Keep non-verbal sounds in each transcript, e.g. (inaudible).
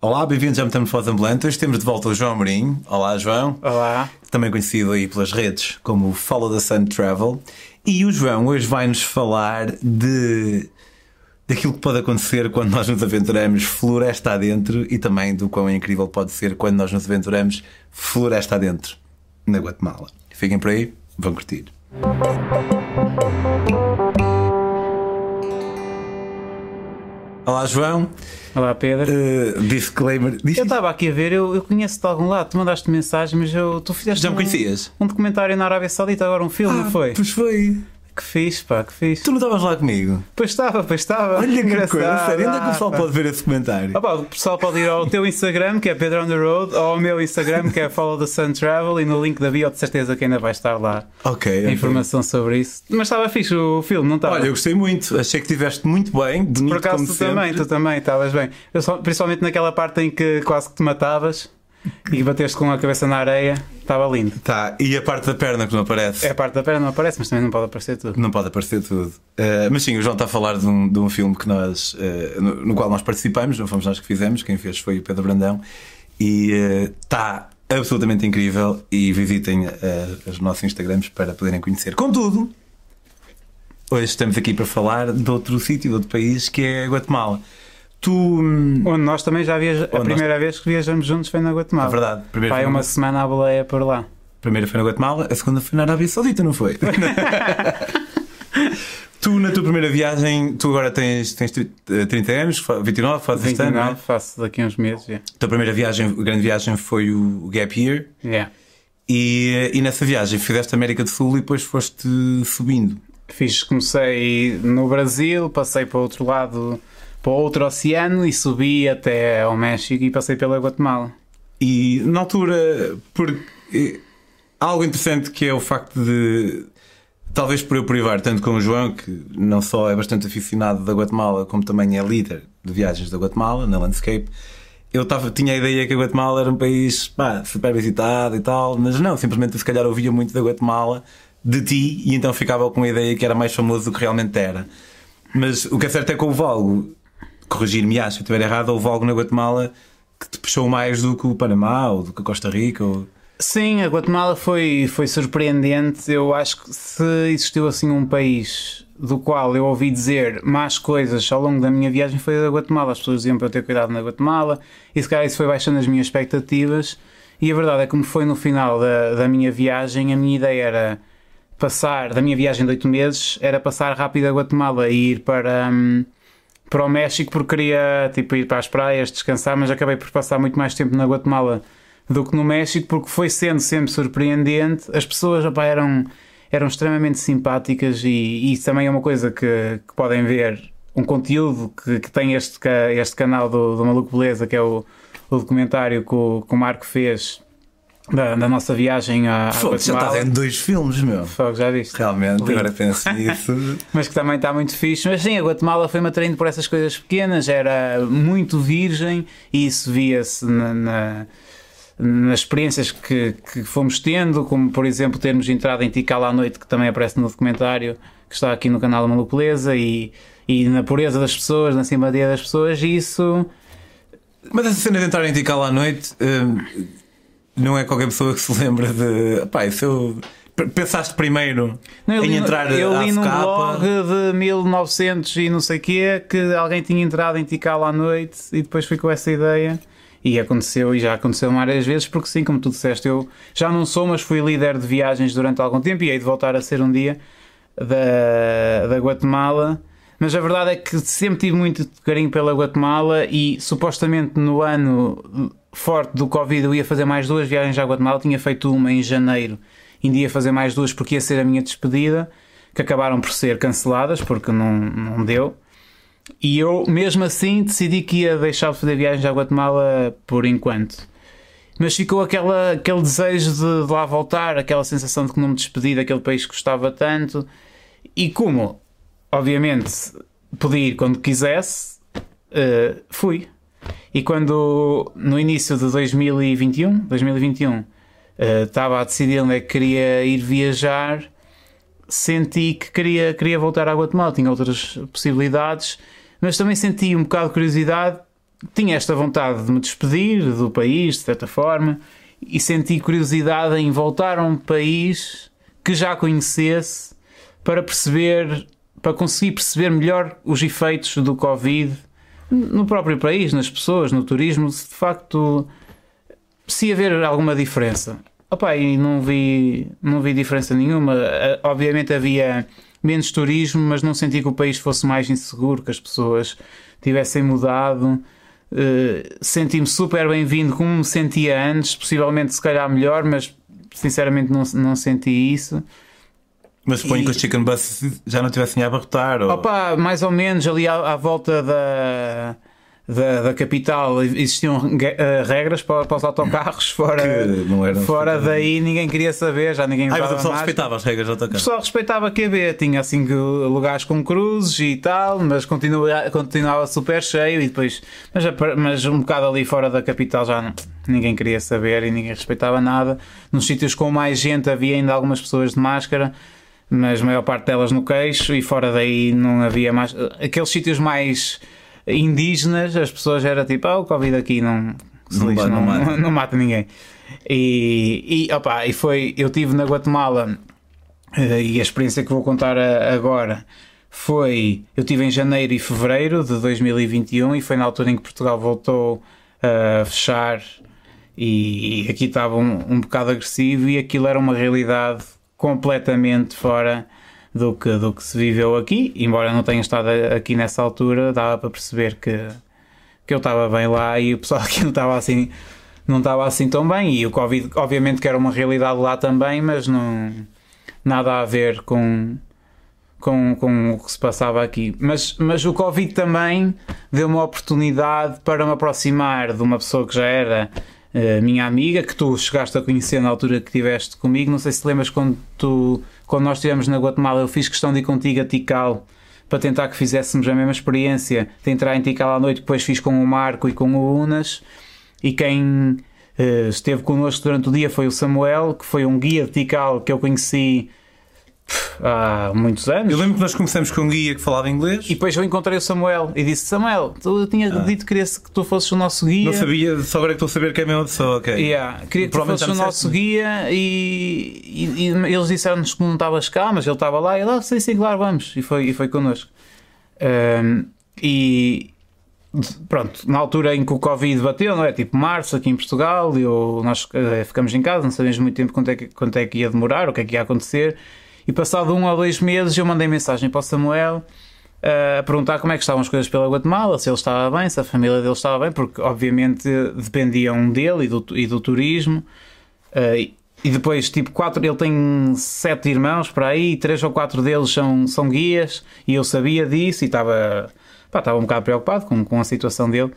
Olá, bem-vindos ao Metamorfose Ambulante. Hoje temos de volta o João Amorim. Olá, João. Olá. Também conhecido aí pelas redes como Follow the Sun Travel. E o João hoje vai-nos falar de daquilo que pode acontecer quando nós nos aventuramos floresta adentro e também do quão incrível pode ser quando nós nos aventuramos floresta adentro na Guatemala. Fiquem por aí, vão curtir. Olá, João. Olá, Pedro. Uh, disclaimer. Eu estava aqui a ver, eu, eu conheço-te de algum lado, tu mandaste mensagem, mas eu, tu fizeste. Já me um, conhecias? Um documentário na Arábia Saudita, agora um filme, ah, não foi? Pois foi. Que fixe, pá, que fixe. Tu não estavas lá comigo? Pois estava, pois estava. Olha que coisa, sério, onde é que o pessoal pode ver esse comentário? Ah, pá, o pessoal pode ir ao teu Instagram, que é Pedro on the Road, ou ao meu Instagram, que é Follow the Sun Travel, e no link da bio, de certeza que ainda vai estar lá Ok. informação sobre isso. Mas estava fixe o filme, não estava? Olha, eu gostei muito, achei que estiveste muito bem, bonito Por acaso como tu sempre. também, tu também, estavas bem. Só- principalmente naquela parte em que quase que te matavas e bateste com a cabeça na areia, estava lindo. Tá, e a parte da perna que não aparece? É a parte da perna, não aparece, mas também não pode aparecer tudo. Não pode aparecer tudo. Uh, mas sim, o João está a falar de um, de um filme que nós, uh, no, no qual nós participamos, não fomos nós que fizemos, quem fez foi o Pedro Brandão, e uh, está absolutamente incrível. E visitem uh, os nossos Instagrams para poderem conhecer. Contudo, hoje estamos aqui para falar de outro sítio, de outro país, que é Guatemala. Tu. hum, Onde nós também já viajamos, a Onde nós- primeira vez que viajamos juntos foi na Guatemala. É verdade, primeiro Vai foi uma na- semana à boleia por lá. A primeira foi na Guatemala, a segunda foi na Arábia Saudita, não foi? (laughs) tu, na tua primeira viagem, tu agora tens, tens tri- eh, 30 anos, fa- 29, fazes este ano, não é? 29, faço daqui a uns meses. Yeah. A tua primeira viagem, grande viagem foi o Gap Year. Yeah. E, e nessa viagem fizeste América do Sul e depois foste subindo. Fiz, comecei no Brasil, passei para o outro lado, para outro oceano e subi até ao México e passei pela Guatemala. E na altura, há algo interessante que é o facto de, talvez por eu privar tanto com o João, que não só é bastante aficionado da Guatemala, como também é líder de viagens da Guatemala, na Landscape. Eu tava, tinha a ideia que a Guatemala era um país pá, super visitado e tal, mas não, simplesmente se calhar ouvia muito da Guatemala de ti e então ficava com a ideia que era mais famoso do que realmente era. Mas o que é certo é que houve algo, corrigir-me acho, se eu estiver errado, houve algo na Guatemala que te puxou mais do que o Panamá ou do que a Costa Rica. Ou... Sim, a Guatemala foi, foi surpreendente. Eu acho que se existiu assim um país do qual eu ouvi dizer más coisas ao longo da minha viagem foi a Guatemala. As pessoas diziam para eu ter cuidado na Guatemala e se calhar isso foi baixando as minhas expectativas. E a verdade é que, como foi no final da, da minha viagem, a minha ideia era passar, da minha viagem de 8 meses, era passar rápido a Guatemala e ir para. hum, para o México porque queria tipo, ir para as praias, descansar, mas acabei por passar muito mais tempo na Guatemala do que no México porque foi sendo sempre surpreendente. As pessoas opá, eram, eram extremamente simpáticas e, isso também é uma coisa que, que podem ver. Um conteúdo que, que tem este, este canal do, do Maluco Beleza, que é o, o documentário que o, que o Marco fez da, da nossa viagem à, à Fogo, já estás em dois filmes, meu. Fogo, já viste? Realmente, Lindo. agora penso (laughs) nisso. mas que também está muito fixe. Mas sim, a Guatemala foi-me atraindo por essas coisas pequenas, era muito virgem e isso via-se na, na- nas experiências que, que fomos tendo, como por exemplo termos entrado em Tikal à noite, que também aparece no documentário que está aqui no canal da Malupeleza, e, e na pureza das pessoas, na simpatia das pessoas, e isso. Mas essa cena de entrar em Tikal à noite hum, não é qualquer pessoa que se lembra de. Pá, isso eu. Pensaste primeiro Não, eu em li, entrar eu li num blog de 1900 e não sei o quê que alguém tinha entrado em Tikal à noite e depois fui com essa ideia. E aconteceu, e já aconteceu várias vezes, porque sim, como tu disseste, eu já não sou, mas fui líder de viagens durante algum tempo e hei de voltar a ser um dia da, da Guatemala. Mas a verdade é que sempre tive muito carinho pela Guatemala e supostamente no ano forte do Covid eu ia fazer mais duas viagens à Guatemala. Tinha feito uma em janeiro, ainda ia fazer mais duas porque ia ser a minha despedida, que acabaram por ser canceladas porque não, não deu. E eu, mesmo assim, decidi que ia deixar de fazer viagens à Guatemala por enquanto. Mas ficou aquela, aquele desejo de, de lá voltar, aquela sensação de que não me despedi daquele país que gostava tanto. E como, obviamente, podia ir quando quisesse, eh, fui. E quando, no início de 2021, 2021 eh, estava a decidir onde é que queria ir viajar, senti que queria, queria voltar à Guatemala. Tinha outras possibilidades, mas também senti um bocado de curiosidade tinha esta vontade de me despedir do país, de certa forma, e senti curiosidade em voltar a um país que já conhecesse para perceber, para conseguir perceber melhor os efeitos do Covid no próprio país, nas pessoas, no turismo, se de facto se haver alguma diferença. Opa, e não vi, não vi diferença nenhuma. Obviamente havia menos turismo, mas não senti que o país fosse mais inseguro, que as pessoas tivessem mudado. Uh, Senti-me super bem-vindo como me sentia antes, possivelmente se calhar melhor, mas sinceramente não, não senti isso. Mas suponho e... que os chicken bus já não tivessem a abarrotar? Ou... Opa, mais ou menos ali à, à volta da da, da capital existiam uh, regras para, para, os autocarros, fora, fora daí ninguém queria saber, já ninguém usava. Ah, mas o pessoal respeitava as regras do autocarro. O pessoal respeitava QB, tinha assim lugares com cruzes e tal, mas continua, continuava super cheio e depois. Mas, mas um bocado ali fora da capital já não, ninguém queria saber e ninguém respeitava nada. Nos sítios com mais gente havia ainda algumas pessoas de máscara mas a maior parte delas no queixo e fora daí não havia mais. Aqueles sítios mais indígenas, as pessoas era tipo, ah, o Covid aqui não, não, não, mata. (laughs) não, mata. ninguém. E, e, opa, e foi, eu tive na Guatemala eh, e a experiência que vou contar agora foi, eu tive em janeiro e fevereiro de 2021 e foi na altura em que Portugal voltou a fechar e aqui estava um, um bocado agressivo e aquilo era uma realidade completamente fora do que, do que se viveu aqui, embora eu não tenha estado aqui nessa altura, dava para perceber que, que eu estava bem lá e o pessoal (laughs) aqui não estava assim não estava assim tão bem e o Covid obviamente que era uma realidade lá também, mas não nada a ver com com, com o que se passava aqui. Mas, mas o Covid também deu uma oportunidade para me aproximar de uma pessoa que já era uh, minha amiga, que tu chegaste a conhecer na altura que estiveste comigo. Não sei se lembras quando tu quando nós estivemos na Guatemala, eu fiz questão de ir contigo a Tikal para tentar que fizéssemos a mesma experiência de entrar em Tikal à noite, depois fiz com o Marco e com o Unas. E quem uh, esteve connosco durante o dia foi o Samuel, que foi um guia de Tikal que eu conheci há muitos anos. Eu lembro que nós começamos com um guia que falava inglês. E depois eu encontrei o Samuel e disse: Samuel, tu tinha ah. dito que que tu fosses o nosso guia. Não sabia, só agora é que estou a saber que é a mesma pessoa. Okay. Yeah. Queria que tu fosses o nosso guia e, e, e eles disseram-nos que não estavas cá, mas ele estava lá e ele, ah, sim, sim, claro, vamos. E foi, e foi connosco. Um, e pronto, na altura em que o Covid bateu, não é? Tipo março aqui em Portugal, eu, nós uh, ficamos em casa, não sabíamos muito tempo quanto é, que, quanto é que ia demorar, o que é que ia acontecer. E passado um ou dois meses eu mandei mensagem para o Samuel uh, a perguntar como é que estavam as coisas pela Guatemala, se ele estava bem, se a família dele estava bem, porque obviamente dependiam dele e do, e do turismo. Uh, e depois, tipo, quatro, ele tem sete irmãos para aí, três ou quatro deles são, são guias, e eu sabia disso e estava, pá, estava um bocado preocupado com, com a situação dele.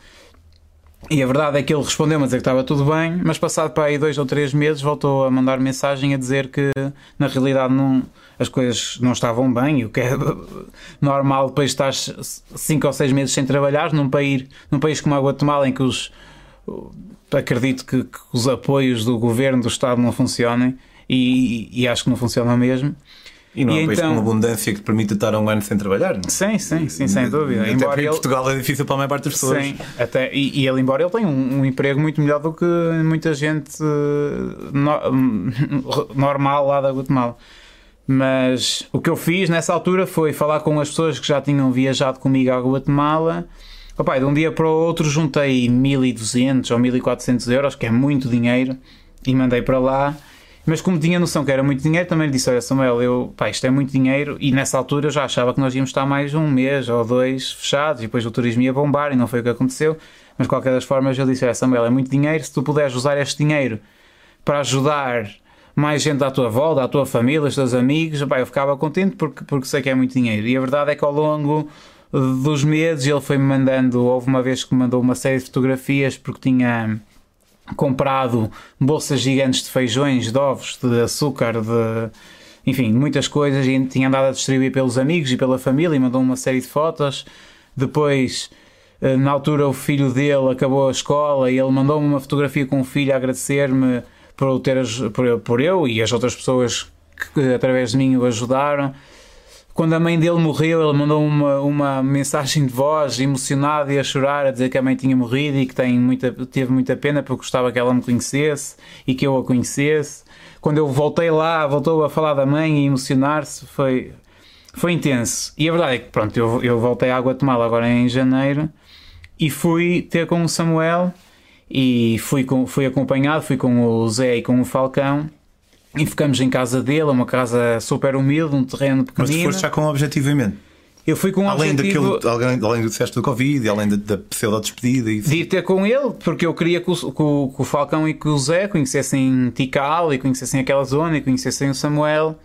E a verdade é que ele respondeu-me a dizer que estava tudo bem, mas passado para aí dois ou três meses voltou a mandar mensagem a dizer que na realidade não, as coisas não estavam bem, o que é (laughs) normal depois de estar cinco ou seis meses sem trabalhar num país, num país como a Guatemala em que os acredito que, que os apoios do governo do Estado não funcionem e, e acho que não funcionam mesmo. E não é um país então... com abundância que te permite estar um ano sem trabalhar. Não? Sim, sim, sim, sem dúvida. Até embora ele... Portugal é difícil para a maior parte das pessoas. Sim, até, e, e ele, embora ele tenha um, um, emprego muito melhor do que muita gente uh, no, (laughs) normal lá da Guatemala. Mas o que eu fiz nessa altura foi falar com as pessoas que já tinham viajado comigo à Guatemala. Opa, de um dia para o outro juntei 1200 ou 1400 euros, que é muito dinheiro, e mandei para lá mas como tinha noção que era muito dinheiro, também lhe disse: Olha, Samuel, eu, pá, isto é muito dinheiro. E nessa altura eu já achava que nós íamos estar mais um mês ou dois fechados e depois o turismo ia bombar e não foi o que aconteceu. Mas de qualquer das formas eu disse: Olha, Samuel, é muito dinheiro. Se tu puderes usar este dinheiro para ajudar mais gente à tua volta, à tua família, aos teus amigos, pá, eu ficava contente porque, porque sei que é muito dinheiro. E a verdade é que ao longo dos meses ele foi-me mandando. Houve uma vez que me mandou uma série de fotografias porque tinha comprado bolsas gigantes de feijões, de ovos, de açúcar, de enfim, muitas coisas e tinha andado a distribuir pelos amigos e pela família e mandou uma série de fotos. Depois, eh, na altura, o filho dele acabou a escola e ele mandou-me uma fotografia com o filho a agradecer-me por, ter, por, por eu e as outras pessoas que através de mim o ajudaram. Quando a mãe dele morreu, ele mandou uma, uma mensagem de voz emocionada e a chorar, a dizer que a mãe tinha morrido e que tem muita, teve muita pena porque gostava que ela me conhecesse e que eu a conhecesse. Quando eu voltei lá, voltou a falar da mãe e emocionar-se, foi, foi intenso. E a verdade é que, pronto, eu, eu voltei à Guatemala agora em janeiro e fui ter com o Samuel e fui, com, fui acompanhado, fui com o Zé e com o Falcão e ficamos em casa dele, uma casa super humilde, um terreno pequenino. Mas tu foste já com um objetivo em mente? Eu fui com um além objetivo... Daquele, além, além do teste do Covid, além da, da pseudo-despedida e De ir ter com ele, porque eu queria que o, que o, que o Falcão e que o Zé conhecessem Tikal e conhecessem aquela zona e conhecessem o Samuel.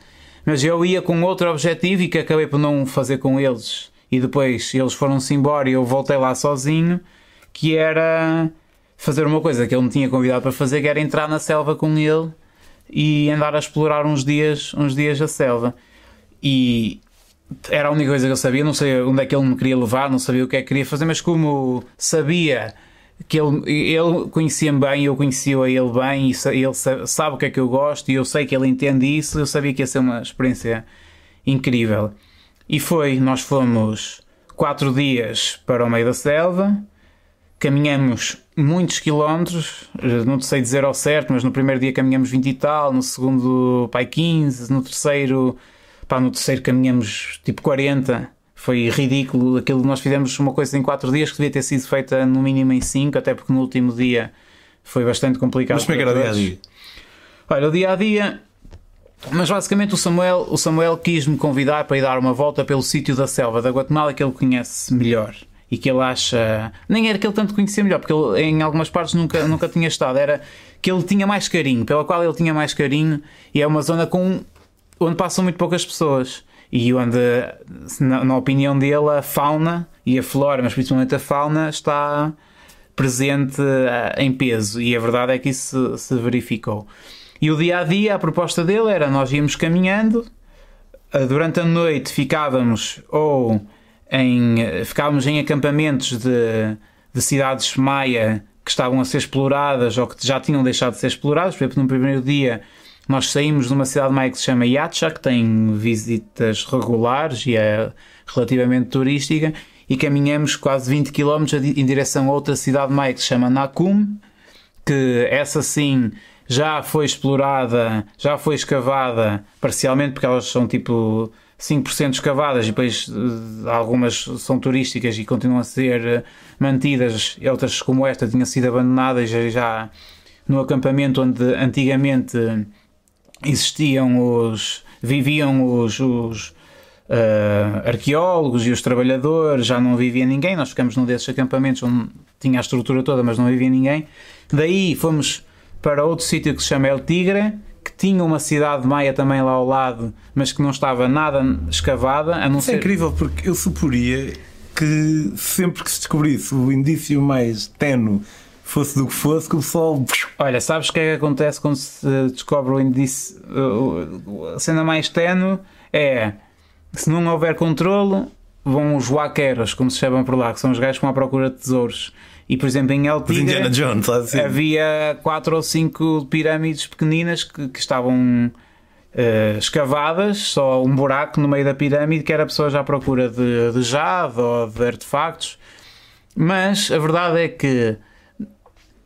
Mas eu ia com outro objetivo e que acabei por não fazer com eles. E depois eles foram-se embora e eu voltei lá sozinho, que era fazer uma coisa que ele me tinha convidado para fazer, que era entrar na selva com ele e andar a explorar uns dias, uns dias a selva. E era a única coisa que eu sabia, não sei onde é que ele me queria levar, não sabia o que é que queria fazer, mas como sabia que ele, ele conhecia-me bem, eu conhecia ele bem, e ele sabe o que é que eu gosto, e eu sei que ele entende isso, eu sabia que ia ser uma experiência incrível. E foi, nós fomos quatro dias para o meio da selva, caminhamos muitos quilómetros, não sei dizer ao certo, mas no primeiro dia caminhamos 20 e tal, no segundo, pai 15, no terceiro, pá, no terceiro caminhamos tipo 40. Foi ridículo. Aquilo nós fizemos uma coisa em 4 dias que devia ter sido feita no mínimo em 5, até porque no último dia foi bastante complicado. Mas como é que era o dia a dia? Olha, o dia a dia. Mas basicamente o Samuel, o Samuel quis-me convidar para ir dar uma volta pelo sítio da selva da Guatemala que ele conhece melhor e que ele acha. Nem era que ele tanto conhecia melhor, porque ele em algumas partes nunca, nunca tinha estado, era que ele tinha mais carinho, pela qual ele tinha mais carinho, e é uma zona com, onde passam muito poucas pessoas. E onde, na, na opinião dele, a fauna e a flora, mas principalmente a fauna, está presente uh, em peso. E a verdade é que isso se, se verificou. E o dia a dia, a proposta dele era: nós íamos caminhando, uh, durante a noite ficávamos ou em, ficávamos em acampamentos de, de cidades maia que estavam a ser exploradas ou que já tinham deixado de ser exploradas. Por exemplo, no primeiro dia nós saímos de uma cidade maia que se chama Yacha, que tem visitas regulares e é relativamente turística, e caminhamos quase 20 km em direção a outra cidade maia que se chama Nakum, que essa sim já foi explorada, já foi escavada parcialmente, porque elas são tipo 5% escavadas e depois eh, algumas são turísticas e continuam a ser eh, mantidas, outras como esta tinham sido abandonadas já no acampamento onde antigamente existiam os viviam os, os uh, arqueólogos e os trabalhadores, já não vivia ninguém, nós ficamos num desses acampamentos onde tinha a estrutura toda, mas não vivia ninguém. Daí fomos para outro sítio que se chama El Tigre, tinha uma cidade maia também lá ao lado, mas que não estava nada escavada. A não Isso é ser... é incrível porque eu suporia que sempre que se descobrisse o indício mais tenue fosse do que fosse, que o pessoal. Olha, sabes o que é que acontece quando se descobre o indício? A cena mais tenue é se não houver controlo, vão os waqueros, como se chamam por lá, que são os gajos que vão à procura de tesouros. E, por exemplo, em El Tigre Jones, assim. havia quatro ou cinco pirâmides pequeninas que, que estavam uh, escavadas, só um buraco no meio da pirâmide, que era pessoas à procura de, de jade ou de artefactos. Mas a verdade é que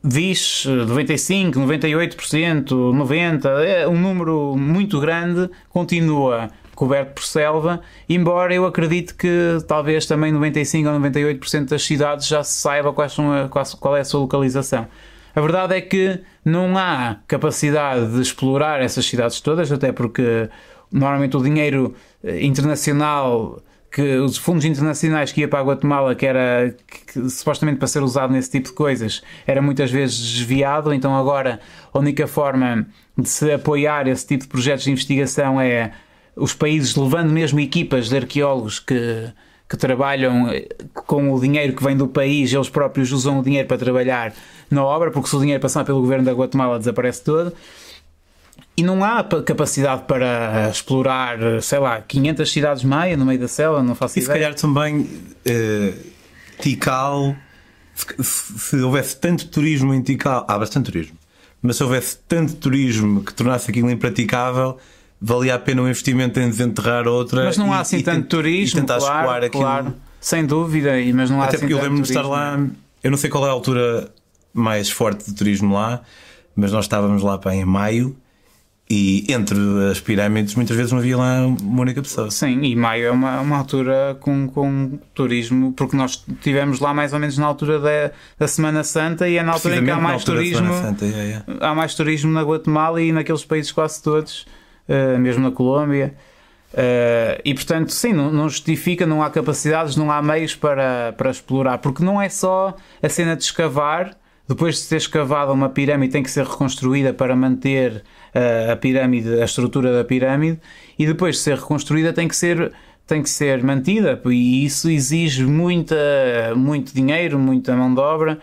diz 95, 98%, 90%, é um número muito grande, continua coberto por selva, embora eu acredite que talvez também 95 ou 98% das cidades já se saiba quais são a, qual é a sua localização. A verdade é que não há capacidade de explorar essas cidades todas, até porque normalmente o dinheiro eh, internacional que os fundos internacionais que ia para a Guatemala, que era que, que, supostamente para ser usado nesse tipo de coisas, era muitas vezes desviado. Então, agora a única forma de se apoiar esse tipo de projetos de investigação é os países levando mesmo equipas de arqueólogos que, que trabalham com o dinheiro que vem do país, eles próprios usam o dinheiro para trabalhar na obra, porque se o dinheiro passar pelo governo da Guatemala desaparece todo. E não há capacidade para explorar, sei lá, 500 cidades maia no meio da selva, não faço e ideia. E se calhar também uh, Tikal, se, se, houvesse tanto turismo em Tikal, há bastante turismo, mas se houvesse tanto turismo que tornasse aquilo impraticável, valia a pena o investimento em desenterrar outra. Mas não há e- assim e tanto tent- turismo, E tentar claro, escoar aquilo. claro. Sem dúvida, e- mas não há Até assim porque eu lembro-me de estar lá, eu não sei qual é a altura mais forte de turismo lá, mas nós estávamos lá pá, em maio e entre as pirâmides muitas vezes não havia lá uma única pessoa. Sim, e maio é uma, uma altura com, com turismo, porque nós estivemos lá mais ou menos na altura da, da Semana Santa e é na altura em que há mais turismo. Santa, yeah, yeah. há mais turismo na Guatemala e naqueles países quase todos, mesmo na Colômbia. Eh, e portanto, sim, não, não justifica, não há capacidades, não há meios para, para explorar, porque não é só a cena de escavar. Depois de ser escavada uma pirâmide, tem que ser reconstruída para manter eh, a pirâmide, a estrutura da pirâmide, e depois de ser reconstruída, tem que ser, tem que ser mantida, e isso exige muita, muito dinheiro, muita mão de obra.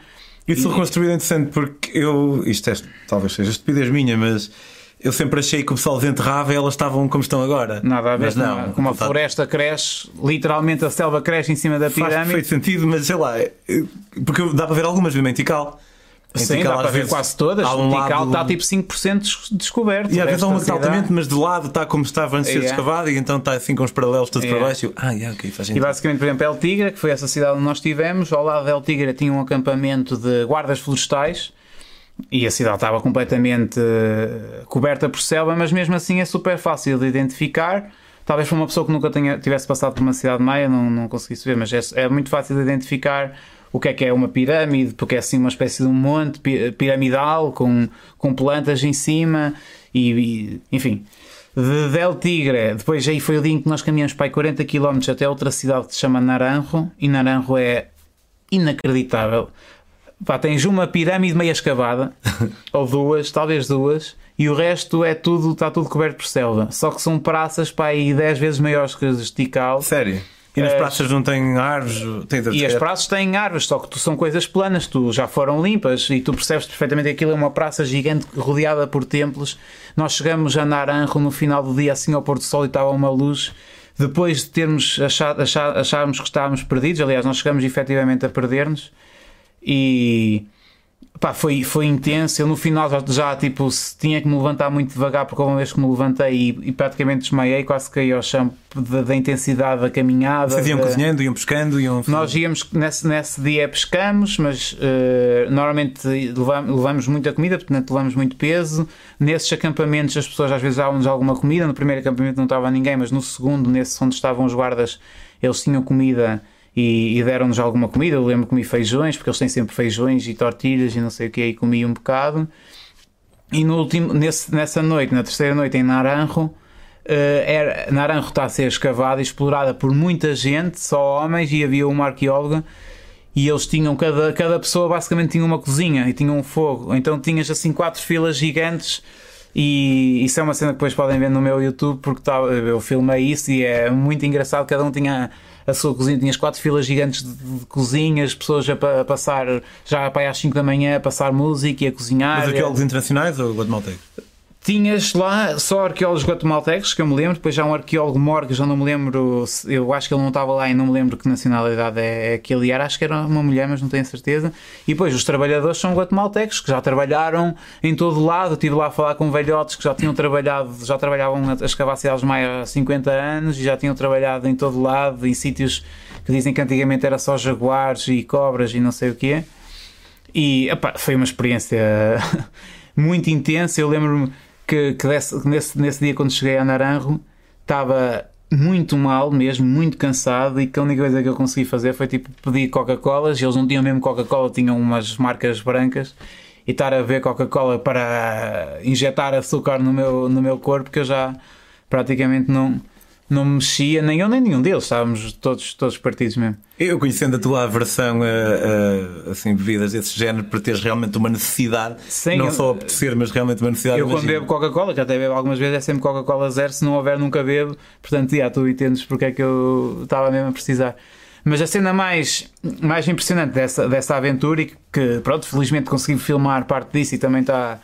Isso E- reconstruído é interessante porque eu, isto é, talvez seja estupidez minha, mas eu sempre achei que o pessoal desenterrava e elas estavam como estão agora. Nada a ver mas não, uma, com uma tá- floresta cresce, literalmente a selva cresce em cima da Faz perfeito pirâmide. sentido, mas sei lá, é- porque dá para ver algumas mesmo em Sim, Tikal, dá para ver quase todas. O um Tikal lado- está tipo 5% des- descoberto. E às vezes há uma cidade- altamente, mas de lado está como estava antes de ser Yeah. escavado e então está assim com os paralelos todos Yeah. para baixo. E ah, yeah, ok, faz E sentido. basicamente, por exemplo, El Tigre, que foi essa cidade onde nós estivemos, ao lado de El Tigre tinha um acampamento de guardas florestais e a cidade estava completamente eh, coberta por selva, mas mesmo assim é super fácil de identificar. Talvez para uma pessoa que nunca tenha, tivesse passado por uma cidade maia não, não conseguisse ver, mas é, é muito fácil de identificar o que é que é uma pirâmide, porque é assim uma espécie de um monte pi- piramidal com, com plantas em cima e, e, enfim. De Del Tigre, depois aí foi o dia em que nós caminhamos para aí 40 km até outra cidade que se chama Naranjo, e Naranjo é inacreditável. Pá, tens uma pirâmide meia escavada, (laughs) ou duas, talvez duas, e o resto é tudo, está tudo coberto por selva. Só que são praças para aí 10 vezes maiores que as de Tikal. Sério. E nas É. praças não têm árvores? Tem E as praças têm árvores, só que tu são coisas planas, tu já foram limpas e tu percebes perfeitamente que aquilo é uma praça gigante rodeada por templos. Nós chegamos a Naranjo no final do dia, assim ao pôr do sol, e estava uma luz. Depois de termos achado, achar, acharmos que estávamos perdidos, aliás, nós chegamos efetivamente a perder-nos e pá, foi, foi intenso. Eu no final já, já, tipo, tinha que me levantar muito devagar, porque uma vez que me levantei e, e praticamente desmaiei, quase caí ao chão da, da intensidade da caminhada. Vocês iam da- cozinhando, iam pescando, iam. nós íamos, nesse, nesse dia pescamos, mas eh, normalmente levamos, levamos muita comida, portanto levamos muito peso. Nesses acampamentos as pessoas às vezes davam-nos alguma comida. No primeiro acampamento não estava ninguém, mas no segundo, nesse onde estavam os guardas, eles tinham comida e, e deram-nos alguma comida. Eu lembro que comi feijões, porque eles têm sempre feijões e tortilhas e não sei o que, e comi um bocado. E no último, nesse, nessa noite, na terceira noite em Naranjo, eh, era, Naranjo está a ser escavada e explorada por muita gente, só homens, e havia uma arqueóloga. E eles tinham, cada, cada pessoa basicamente tinha uma cozinha e tinha um fogo. Então tinhas assim quatro filas gigantes. E isso é uma cena que depois podem ver no meu YouTube, porque tá, eu filmei isso e é muito engraçado. Cada um tinha a sua cozinha, tinhas quatro filas gigantes de, de cozinhas, pessoas a, pa- a passar já para aí às 5 da manhã a passar música e a cozinhar. Mas arqueólogos internacionais ou guatemaltecos? Tinhas lá só arqueólogos guatemaltecos, que eu me lembro, depois já um arqueólogo mor, que já não me lembro, eu acho que ele não estava lá e não me lembro que nacionalidade é, é que ele era, acho que era uma mulher, mas não tenho certeza. E depois os trabalhadores são guatemaltecos, que já trabalharam em todo lado, estive lá a falar com velhotes que já tinham trabalhado, já trabalhavam a escavar cidades maias há 50 anos e já tinham trabalhado em todo lado, em sítios que dizem que antigamente era só jaguares e cobras e não sei o quê. E epá, foi uma experiência (laughs) muito intensa. Eu lembro-me que, que desse- nesse, nesse dia, quando cheguei a Naranjo, estava muito mal mesmo, muito cansado. E que a única coisa que eu consegui fazer foi tipo pedir Coca-Colas. Eles não tinham mesmo Coca-Cola, tinham umas marcas brancas. E estar a ver Coca-Cola para injetar açúcar no meu, no meu corpo, que eu já praticamente não, não me mexia, nem eu nem nenhum deles. Estávamos todos, todos partidos mesmo. Eu conhecendo a tua aversão a, a, assim, bebidas desse género para teres realmente uma necessidade, Sim, não eu- só apetecer, mas realmente uma necessidade. Eu quando imagino. bebo Coca-Cola, que até bebo algumas vezes, é sempre Coca-Cola zero, se não houver nunca bebo, portanto, já, tu entendes porque é que eu estava mesmo a precisar. Mas a cena mais, mais impressionante dessa, dessa aventura, e que pronto, felizmente consegui filmar parte disso e também está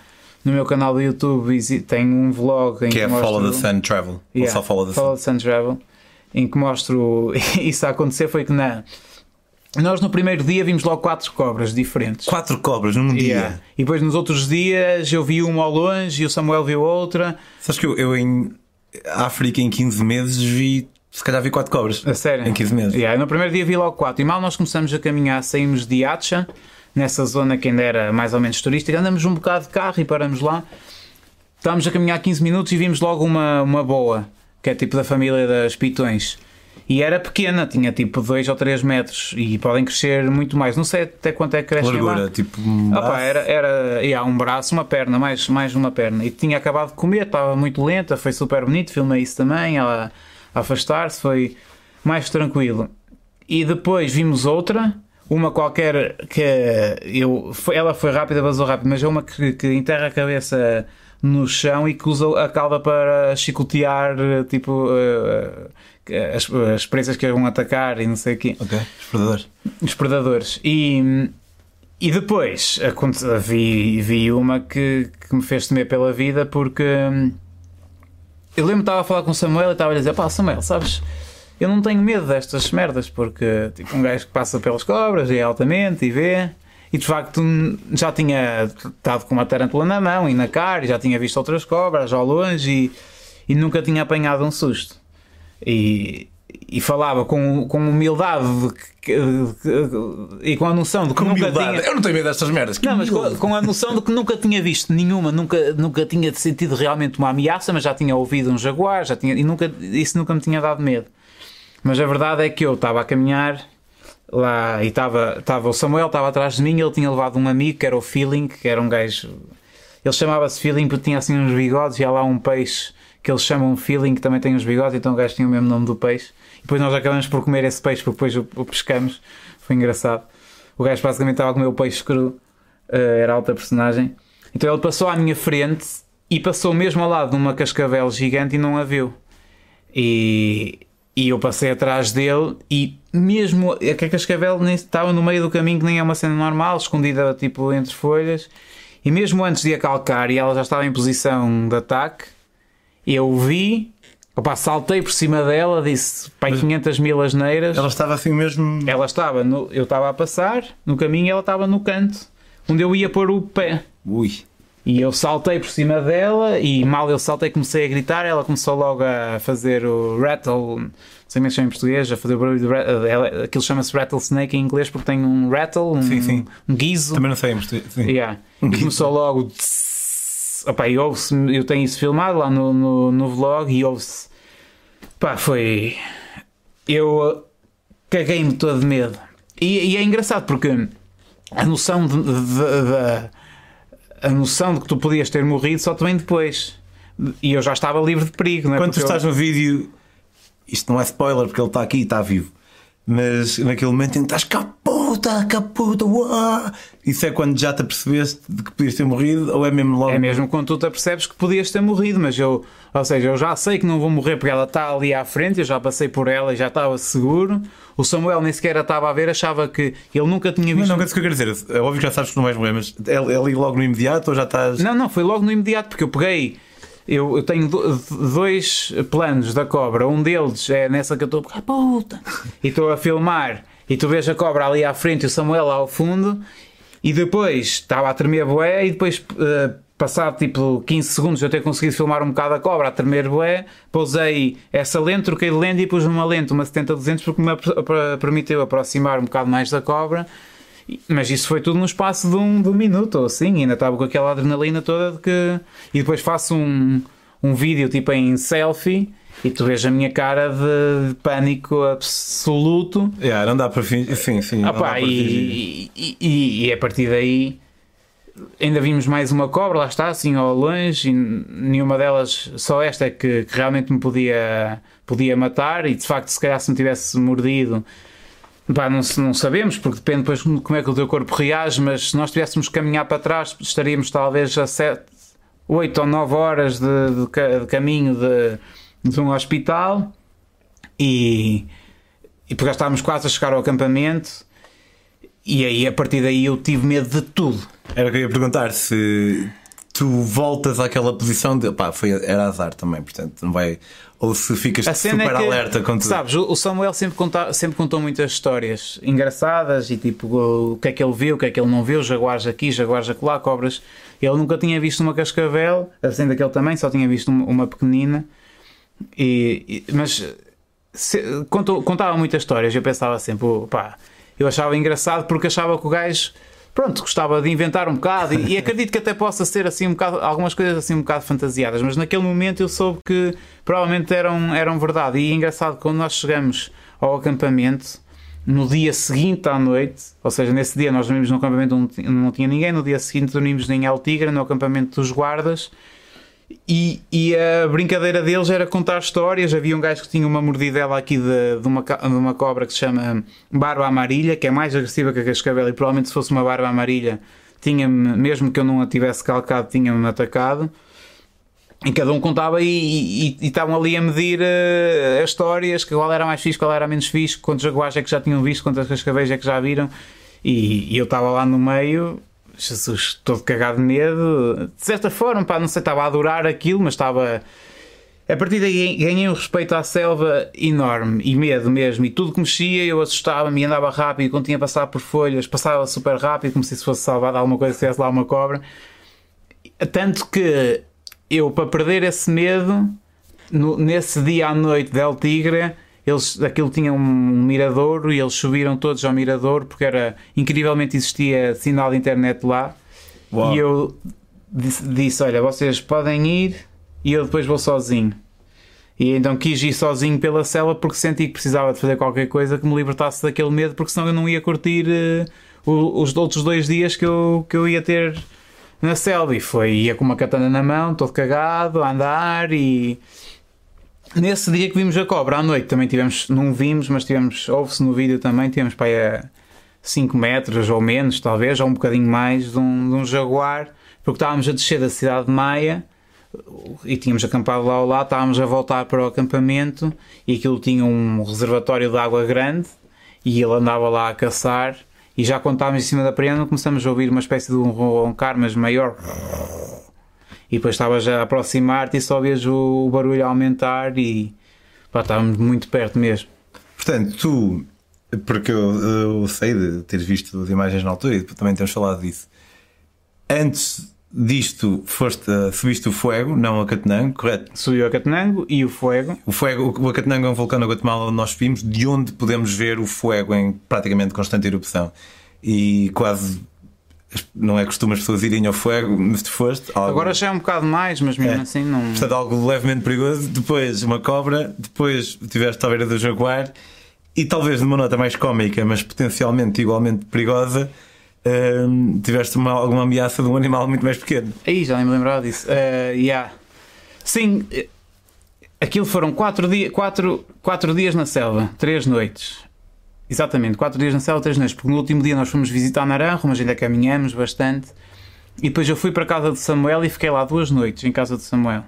no meu canal do YouTube, tem um vlog em Que é mostro- Follow the Sun Travel. Yeah, Ou só Follow the Sun. Follow the Sun Travel, em que mostro (laughs) isso a acontecer foi que na nós no primeiro dia vimos logo quatro cobras diferentes. Quatro cobras num dia. Yeah. E depois nos outros dias eu vi uma ao longe e o Samuel viu outra. Sabes que eu, eu em, África em 15 meses vi, se calhar vi 4 cobras. A sério? Em 15 meses. Yeah, no primeiro dia vi logo 4 e mal nós começamos a caminhar, saímos de Acha, nessa zona que ainda era mais ou menos turística, andamos um bocado de carro e paramos lá. Estávamos a caminhar 15 minutos e vimos logo uma, uma boa, que é tipo da família das pitões. E era pequena, tinha tipo 2 ou 3 metros e podem crescer muito mais. Não sei até quanto é que crescem Largura, lá. tipo. um Opa, braço. era, era yeah, um braço, uma perna, mais, mais uma perna. E tinha acabado de comer, estava muito lenta, foi super bonito, filmei isso também, ela a afastar-se, foi mais tranquilo. E depois vimos outra, uma qualquer que eu, foi- ela foi rápida, vazou rápido, mas é uma que, que enterra a cabeça no chão e que usa a cauda para chicotear tipo eh, as, as presas que vão atacar e não sei o quê Ok, os predadores. os predadores. E, e depois vi, vi uma que, que me fez temer pela vida porque hum, eu lembro que estava a falar com o Samuel e estava a dizer: pá, Samuel, sabes, eu não tenho medo destas merdas porque tipo um gajo que passa pelas cobras e é altamente e vê. E de facto já tinha estado com uma tarântula na mão e na cara e já tinha visto outras cobras ao longe e, e nunca tinha apanhado um susto. E, e falava com, com humildade que- que- e com a noção de que nunca tinha. Eu não tenho medo destas merdas. Não, mas com, humildade. com a noção de que nunca tinha visto nenhuma, nunca, nunca tinha sentido realmente uma ameaça, mas já tinha ouvido um jaguar, já tinha, e nunca, isso nunca me tinha dado medo. Mas a verdade é que eu estava a caminhar lá e estava, o Samuel estava atrás de mim, ele tinha levado um amigo que era o Feeling, que era um gajo. Ele chamava-se Feeling porque tinha assim uns bigodes e há lá um peixe que eles chamam Feeling que também tem uns bigodes, então o gajo tinha o mesmo nome do peixe. E depois nós acabamos por comer esse peixe porque depois o, o pescamos. Foi engraçado. O gajo basicamente estava a comer o peixe cru, eh, era alta personagem. Então ele passou à minha frente e passou mesmo ao lado de uma cascavel gigante e não a viu. E, e eu passei atrás dele e mesmo a cascavel nem estava no meio do caminho que nem é uma cena normal, escondida tipo entre folhas. E mesmo antes de a calcar e ela já estava em posição de ataque, eu vi, opa, saltei por cima dela, disse pai 500 mil asneiras. Ela estava assim mesmo. Ela estava, no, eu estava a passar no caminho e ela estava no canto onde eu ia pôr o pé. Ui. E eu saltei por cima dela e mal eu saltei comecei a gritar, ela começou logo a fazer o rattle, não sei como é que chama em português, a fazer o barulho de rattle, ela- aquilo chama-se rattlesnake em inglês porque tem um rattle, um, Sim, sim. um guizo. Também não sei, mas. Sim. Yeah. E começou logo. tss, Opa, e ouve-se, eu tenho isso filmado lá no, no, no vlog e ouve-se. Pá, foi. Eu uh, caguei-me todo de medo. E, e é engraçado porque a noção de, de- de- a noção de que tu podias ter morrido só vem depois. E eu já estava livre de perigo, não é? Quando tu Porque eu- estás no vídeo, isto não é spoiler porque ele está aqui e está vivo, mas naquele momento em que estás cá puta, cá puta, uá! isso é quando já te apercebeste de que podias ter morrido ou é mesmo logo? É mesmo quando tu te apercebes que podias ter morrido, mas eu, ou seja, eu já sei que não vou morrer porque ela está ali à frente, eu já passei por ela e já estava seguro. O Samuel nem sequer a estava a ver, achava que ele nunca tinha Mas visto. não, é isso que eu quero dizer. É óbvio que já sabes que não vais morrer, mas é, é ali logo no imediato ou já estás. Não, não, foi logo no imediato, porque eu peguei. Eu, eu tenho do- dois planos da cobra. Um deles é nessa que eu estou. Ah, puta! E estou a filmar. E tu vês a cobra ali à frente e o Samuel lá ao fundo. E depois estava a tremer bué. E depois, eh, passado tipo 15 segundos, eu ter conseguido filmar um bocado a cobra a tremer bué. Pousei essa lente, troquei de lente e pus uma lente, uma 70-200, porque me permitiu aproximar um bocado mais da cobra. Mas isso foi tudo no espaço de um, de um minuto ou assim, ainda estava com aquela adrenalina toda de que. E depois faço um, um vídeo tipo em selfie e tu vês a minha cara de, de pânico absoluto. Yeah, não dá para fingir. Sim, sim. Ah pá, e, e, e- e a partir daí ainda vimos mais uma cobra, lá está, assim ao longe, e nenhuma delas, só esta é que, que realmente me podia, podia matar, e de facto, se calhar se me tivesse mordido, pá, não, não sabemos, porque depende depois como é que o teu corpo reage, mas se nós tivéssemos que caminhar para trás, estaríamos talvez a 7, 8 ou 9 horas de, de de caminho de, de um hospital, e, e porque estávamos quase a chegar ao acampamento. E aí, a partir daí, eu tive medo de tudo. Era o que eu ia perguntar se tu voltas àquela posição de pá, foi, era azar também, portanto, não vai. Ou se ficas cena super é que, alerta com tudo. Sabes, o Samuel sempre, conta, sempre contou muitas histórias engraçadas e tipo o, que é que ele viu, o que é que ele não viu, jaguares aqui, jaguares acolá, cobras. Ele nunca tinha visto uma cascavel, assim daquele tamanho, só tinha visto uma, uma pequenina. E, e- mas se, contou- contava muitas histórias. Eu pensava sempre, pá, eu achava engraçado porque achava que o gajo. Pronto, gostava de inventar um bocado e, e acredito que até possa ser assim um bocado, algumas coisas assim um bocado fantasiadas, mas naquele momento eu soube que provavelmente eram, eram verdade. E é engraçado quando nós chegamos ao acampamento, no dia seguinte à noite, ou seja, nesse dia nós dormimos no acampamento onde não tinha ninguém, no dia seguinte dormimos em El Tigre, no acampamento dos guardas, e, e a brincadeira deles era contar histórias. Havia um gajo que tinha uma mordidela aqui de, de, uma, de uma cobra que se chama barba amarilha, que é mais agressiva que a cascavel, e provavelmente se fosse uma barba amarilha, tinha-me, mesmo que eu não a tivesse calcado, tinha-me atacado. E cada um contava e, e- e estavam ali a medir eh, as histórias, que qual era mais fixe, qual era menos fixe, quantos jaguares é que já tinham visto, quantas cascavéis é que já viram. E, e eu estava lá no meio, Jesus, todo cagado de medo. De certa forma, pá, não sei, estava a adorar aquilo, mas estava. A partir daí ganhei um respeito à selva enorme e medo mesmo. E tudo que mexia eu assustava-me e andava rápido. Quando tinha passado por folhas, passava super rápido, como se isso fosse salvar de alguma coisa, se tivesse lá uma cobra. Tanto que eu, para perder esse medo, no- nesse dia à noite del Tigre, eles, aquilo tinha um miradouro e eles subiram todos ao miradouro porque era incrivelmente existia sinal de internet lá. Uau. E eu disse, disse: Olha, vocês podem ir e eu depois vou sozinho. E então quis ir sozinho pela cela porque senti que precisava de fazer qualquer coisa que me libertasse daquele medo, porque senão eu não ia curtir o- os outros dois dias que eu, que eu ia ter na selva. E foi, ia com uma katana na mão, todo cagado, a andar e. Nesse dia que vimos a cobra à noite também tivemos, não vimos, mas tivemos, ouve-se no vídeo também, tivemos para aí a 5 metros ou menos, talvez, ou um bocadinho mais, de um, de um jaguar, porque estávamos a descer da cidade de Maia e tínhamos acampado lá ao lado, estávamos a voltar para o acampamento e aquilo tinha um reservatório de água grande e ele andava lá a caçar e já quando estávamos em cima da prenda começamos a ouvir uma espécie de um roncar, mas maior e depois estavas a aproximar-te e só vias o barulho a aumentar e pá, estávamos muito perto mesmo. Portanto, tu, porque eu, eu sei de ter visto as imagens na altura e também temos falado disso. Antes disto, foste, a- subiste o Fuego, não a Catenango, correto? Subiu a Catenango e o Fuego. O Fuego, o Acatenango é um vulcão na Guatemala onde nós vimos, de onde podemos ver o Fuego em praticamente constante erupção. E quase não é costume as pessoas irem ao Fuego, mas tu foste. Algo, Agora já é um bocado mais, mas mesmo É. assim não. Portanto, algo levemente perigoso. Depois, uma cobra. Depois, tiveste à beira do jaguar. E talvez numa nota mais cómica, mas potencialmente igualmente perigosa, hum, tiveste uma, alguma ameaça de um animal muito mais pequeno. Aí já nem me lembrava disso. Eh, yeah. Sim, eh, aquilo foram 4 dia, quatro, quatro dias na selva, 3 noites. Exatamente, 4 dias na selva, 3 noites. Porque no último dia nós fomos visitar Naranjo, mas ainda caminhamos bastante. E depois eu fui para a casa de Samuel e fiquei lá duas noites em casa de Samuel.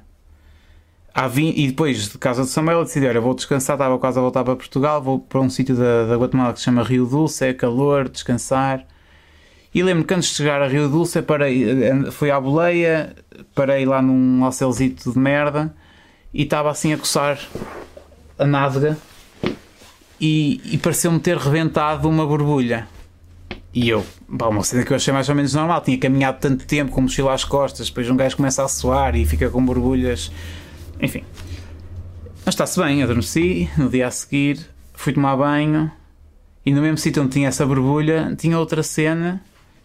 E depois de casa de Samuel eu decidi: olha, vou descansar, estava quase a voltar para Portugal, vou para um sítio da, da Guatemala que se chama Rio Dulce, é calor, descansar. E lembro que antes de chegar a Rio Dulce, parei, eh, fui à boleia, parei lá num hotelzito de merda e estava assim a coçar a nádega e, e pareceu-me ter reventado uma borbulha. E eu, pá, uma cena que eu achei mais ou menos normal, tinha caminhado tanto tempo com mochila às costas, depois um gajo começa a suar e fica com borbulhas, enfim. Mas está-se bem, adormeci, no dia a seguir fui tomar banho e no mesmo sítio onde tinha essa borbulha tinha outra cena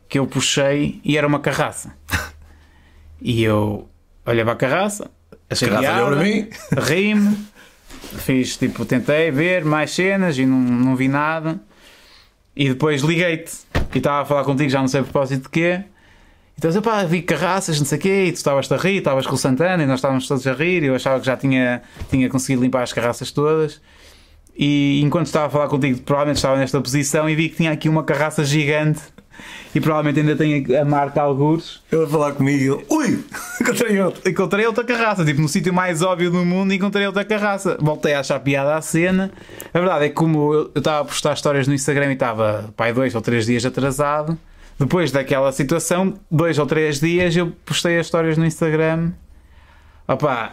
que eu puxei e era uma carraça. (laughs) E eu olhei para a carraça, achei Carraça piada, ri-me, fiz tipo, tentei ver mais cenas e não, não vi nada. E depois liguei-te e estava a falar contigo, já não sei a propósito de quê. Então, eu, pá, vi carraças, não sei o quê, e tu estavas a rir, estavas com o Santana e nós estávamos todos a rir. E eu achava que já tinha, tinha conseguido limpar as carraças todas. E enquanto estava a falar contigo, provavelmente estava nesta posição e vi que tinha aqui uma carraça gigante e provavelmente ainda tem a marca algures. Ele a falar comigo e ele, ui, (laughs) encontrei outro. Encontrei outra carraça, tipo no sítio mais óbvio do mundo, encontrei outra carraça. Voltei a achar piada à cena. A verdade é que, como eu eu estava a postar histórias no Instagram e estava, pai, dois ou três dias atrasado, depois daquela situação, dois ou três dias, eu postei as histórias no Instagram. Opá,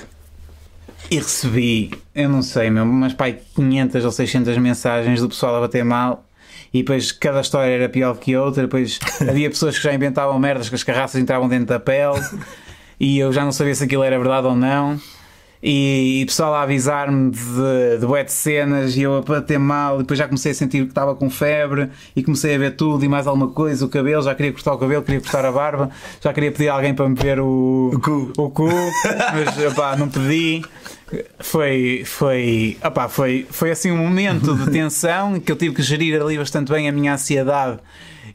e recebi, eu não sei, meu, mas pai, 500 ou 600 mensagens do pessoal a bater mal. E depois cada história era pior que a outra. Depois (laughs) havia pessoas que já inventavam merdas que as carraças entravam dentro da pele e eu já não sabia se aquilo era verdade ou não. e, e pessoal a avisar-me de, de bué de cenas e eu a bater mal e depois já comecei a sentir que estava com febre e comecei a ver tudo e mais alguma coisa, o cabelo, já queria cortar o cabelo, queria cortar a barba, já queria pedir a alguém para me ver o, O cu. o cu, (laughs) mas não pedi. Foi, foi, opá, foi, foi assim um momento de tensão que eu tive que gerir ali bastante bem a minha ansiedade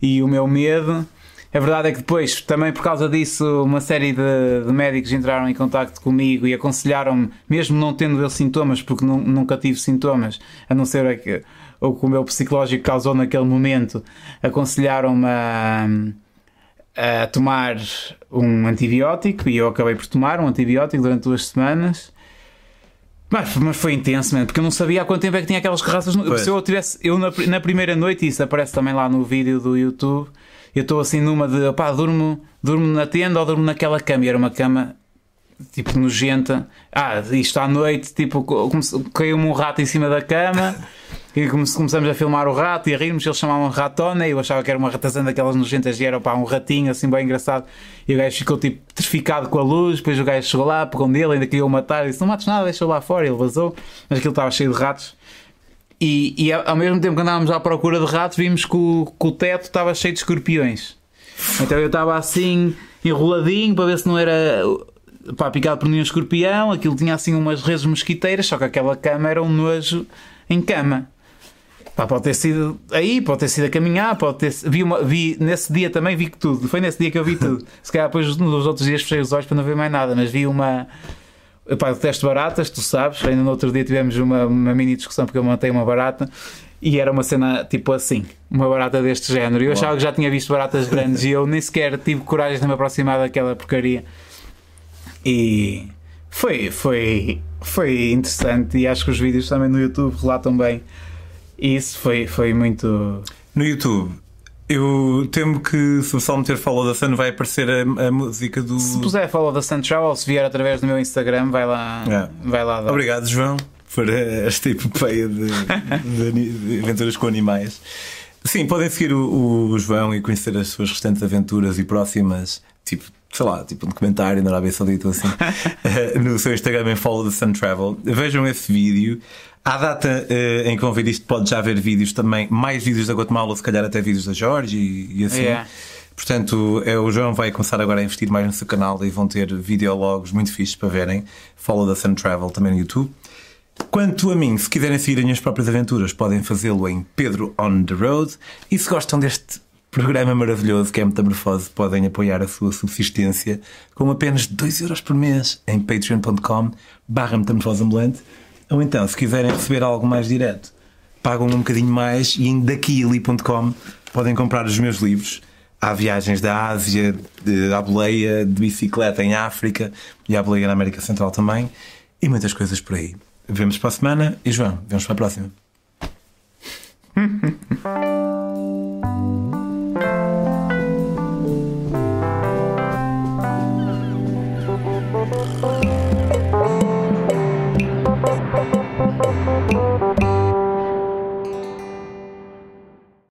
e o meu medo. A verdade é que depois, também por causa disso, uma série de, de médicos entraram em contacto comigo e aconselharam-me, mesmo não tendo eu sintomas, porque nu- nunca tive sintomas, a não ser que, o que o meu psicológico causou naquele momento, aconselharam-me a, a tomar um antibiótico e eu acabei por tomar um antibiótico durante duas semanas. Mas, mas foi intenso, man, porque eu não sabia há quanto tempo é que tinha aquelas garrafas. No... Se eu tivesse, eu na, na primeira noite, isso aparece também lá no vídeo do YouTube, eu estou assim numa de, opá, durmo, durmo na tenda ou durmo naquela cama. E era uma cama tipo nojenta. Ah, isto à noite, tipo, caiu-me um rato em cima da cama. (laughs) E come- começamos a filmar o rato e a rirmos, eles chamavam ratona e eu achava que era uma ratazana daquelas nojentas e era pá, um ratinho assim bem engraçado. E o gajo ficou tipo petrificado com a luz, depois o gajo chegou lá, pegou nele, ainda queria o matar e disse: Não mates nada, deixa-o lá fora. Ele vazou, mas aquilo estava cheio de ratos. E, e ao ao mesmo tempo que andávamos à procura de ratos, vimos que o, que o teto estava cheio de escorpiões. Então eu estava assim, enroladinho, para ver se não era pá, picado por nenhum escorpião. Aquilo tinha assim umas redes mosquiteiras, só que aquela cama era um nojo em cama. Pá, pode ter sido aí, pode ter sido a caminhar, pode ter vi, uma, vi Nesse dia também vi que tudo. Foi nesse dia que eu vi tudo. (laughs) Se calhar depois nos outros dias fechei os olhos para não ver mais nada, mas vi uma. Epá, eu detesto baratas, tu sabes. Ainda no outro dia tivemos uma, uma mini discussão porque eu montei uma barata e era uma cena tipo assim, uma barata deste género. E eu achava que já tinha visto baratas grandes e eu nem sequer tive coragem de me aproximar daquela porcaria. E foi, foi, foi interessante e acho que os vídeos também no YouTube relatam bem. E isso foi, foi muito. No YouTube, eu temo que se o pessoal meter Follow the Sun vai aparecer a, a música do. Se puser follow da Sun Travel, se vier através do meu Instagram, vai lá. É. Vai lá dar. Obrigado, João, por esta epopeia de, (laughs) de de aventuras com animais. Sim, podem seguir o, o João e conhecer as suas restantes aventuras e próximas, tipo, sei lá, tipo um documentário na Arábia Saudita assim, (laughs) eh, no seu Instagram em Follow the Sun Travel. Vejam esse vídeo. À data eh, em que vão ver isto, pode já haver vídeos também, mais vídeos da Guatemala, se calhar até vídeos da Jorge e, e assim. Yeah. Portanto, é, o João vai começar agora a investir mais no seu canal e vão ter videologos muito fixes para verem. Follow the Sun Travel também no YouTube. Quanto a mim, se quiserem seguir as minhas próprias aventuras, podem fazê-lo em Pedro on the Road. E se gostam deste programa maravilhoso que é Metamorfose, podem apoiar a sua subsistência com apenas 2€ euros por mês em patreon.com barra metamorfoseambulante. Ou então, se quiserem receber algo mais direto, pagam um bocadinho mais e em daquili.com podem comprar os meus livros. Há viagens da Ásia, de, à boleia, de bicicleta em África e à boleia na América Central também. E muitas coisas por aí. Vemos para a semana e João, vemos para a próxima. (laughs)